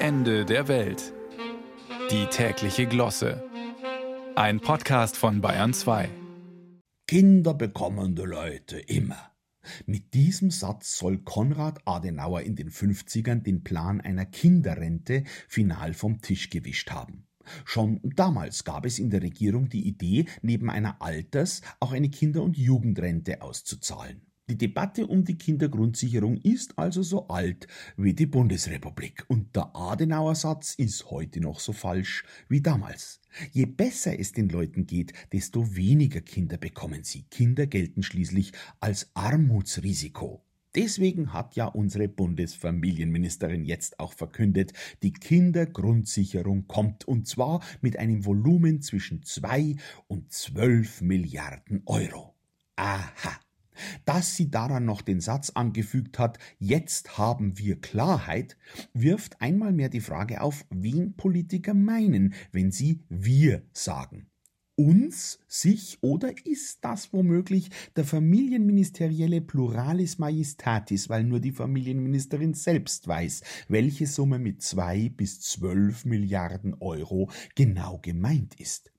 Ende der Welt. Die tägliche Glosse. Ein Podcast von Bayern 2. Kinder bekommende Leute immer. Mit diesem Satz soll Konrad Adenauer in den 50ern den Plan einer Kinderrente final vom Tisch gewischt haben. Schon damals gab es in der Regierung die Idee, neben einer Alters- auch eine Kinder- und Jugendrente auszuzahlen. Die Debatte um die Kindergrundsicherung ist also so alt wie die Bundesrepublik und der Adenauer Satz ist heute noch so falsch wie damals. Je besser es den Leuten geht, desto weniger Kinder bekommen sie. Kinder gelten schließlich als Armutsrisiko. Deswegen hat ja unsere Bundesfamilienministerin jetzt auch verkündet, die Kindergrundsicherung kommt und zwar mit einem Volumen zwischen zwei und zwölf Milliarden Euro. Aha. Dass sie daran noch den Satz angefügt hat, jetzt haben wir Klarheit, wirft einmal mehr die Frage auf, wen Politiker meinen, wenn sie wir sagen. Uns, sich oder ist das womöglich der familienministerielle Pluralis Majestatis, weil nur die Familienministerin selbst weiß, welche Summe mit zwei bis zwölf Milliarden Euro genau gemeint ist.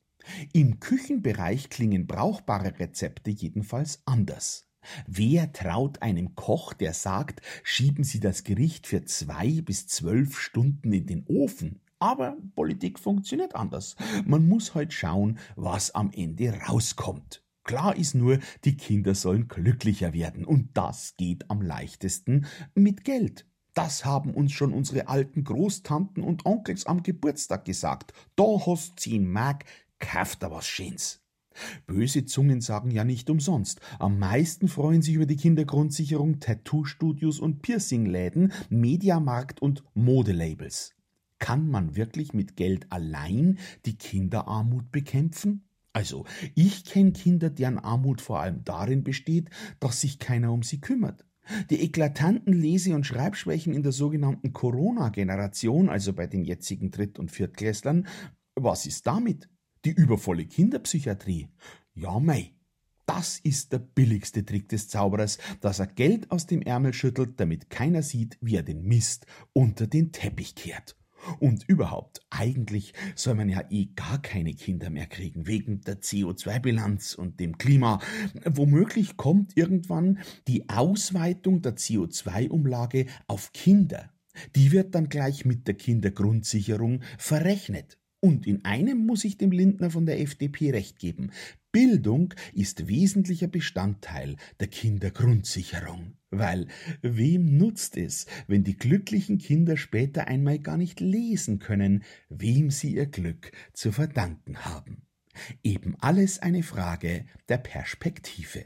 Im Küchenbereich klingen brauchbare Rezepte jedenfalls anders. Wer traut einem Koch, der sagt, schieben Sie das Gericht für zwei bis zwölf Stunden in den Ofen? Aber Politik funktioniert anders. Man muss halt schauen, was am Ende rauskommt. Klar ist nur, die Kinder sollen glücklicher werden und das geht am leichtesten mit Geld. Das haben uns schon unsere alten Großtanten und Onkels am Geburtstag gesagt. Da hast zehn Mark, kauft da was Schönes. Böse Zungen sagen ja nicht umsonst. Am meisten freuen sich über die Kindergrundsicherung Tattoo-Studios und Piercing-Läden, Mediamarkt und Modelabels. Kann man wirklich mit Geld allein die Kinderarmut bekämpfen? Also, ich kenne Kinder, deren Armut vor allem darin besteht, dass sich keiner um sie kümmert. Die eklatanten Lese- und Schreibschwächen in der sogenannten Corona-Generation, also bei den jetzigen Dritt- und Viertklässlern, was ist damit? Die übervolle Kinderpsychiatrie? Ja, mei. Das ist der billigste Trick des Zauberers, dass er Geld aus dem Ärmel schüttelt, damit keiner sieht, wie er den Mist unter den Teppich kehrt. Und überhaupt, eigentlich soll man ja eh gar keine Kinder mehr kriegen, wegen der CO2-Bilanz und dem Klima. Womöglich kommt irgendwann die Ausweitung der CO2-Umlage auf Kinder. Die wird dann gleich mit der Kindergrundsicherung verrechnet. Und in einem muss ich dem Lindner von der FDP recht geben. Bildung ist wesentlicher Bestandteil der Kindergrundsicherung. Weil wem nutzt es, wenn die glücklichen Kinder später einmal gar nicht lesen können, wem sie ihr Glück zu verdanken haben? Eben alles eine Frage der Perspektive.